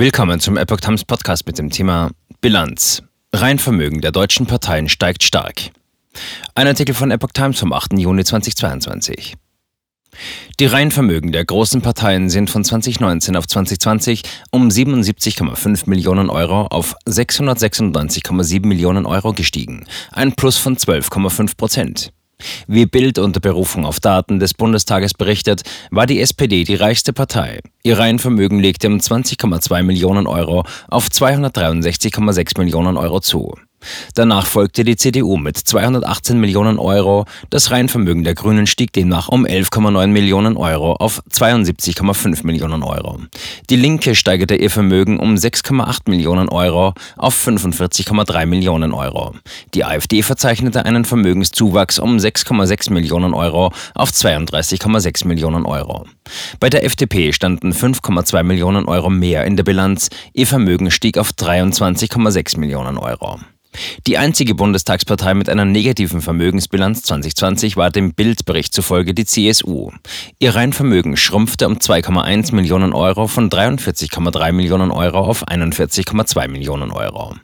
Willkommen zum Epoch Times Podcast mit dem Thema Bilanz. Reinvermögen der deutschen Parteien steigt stark. Ein Artikel von Epoch Times vom 8. Juni 2022. Die Reihenvermögen der großen Parteien sind von 2019 auf 2020 um 77,5 Millionen Euro auf 696,7 Millionen Euro gestiegen, ein Plus von 12,5 Prozent. Wie Bild unter Berufung auf Daten des Bundestages berichtet, war die SPD die reichste Partei. Ihr Reihenvermögen legte um 20,2 Millionen Euro auf 263,6 Millionen Euro zu. Danach folgte die CDU mit 218 Millionen Euro. Das Reihenvermögen der Grünen stieg demnach um 11,9 Millionen Euro auf 72,5 Millionen Euro. Die Linke steigerte ihr Vermögen um 6,8 Millionen Euro auf 45,3 Millionen Euro. Die AfD verzeichnete einen Vermögenszuwachs um 6,6 Millionen Euro auf 32,6 Millionen Euro. Bei der FDP standen 5,2 Millionen Euro mehr in der Bilanz. Ihr Vermögen stieg auf 23,6 Millionen Euro. Die einzige Bundestagspartei mit einer negativen Vermögensbilanz 2020 war dem Bildbericht zufolge die CSU. Ihr Reinvermögen schrumpfte um 2,1 Millionen Euro von 43,3 Millionen Euro auf 41,2 Millionen Euro.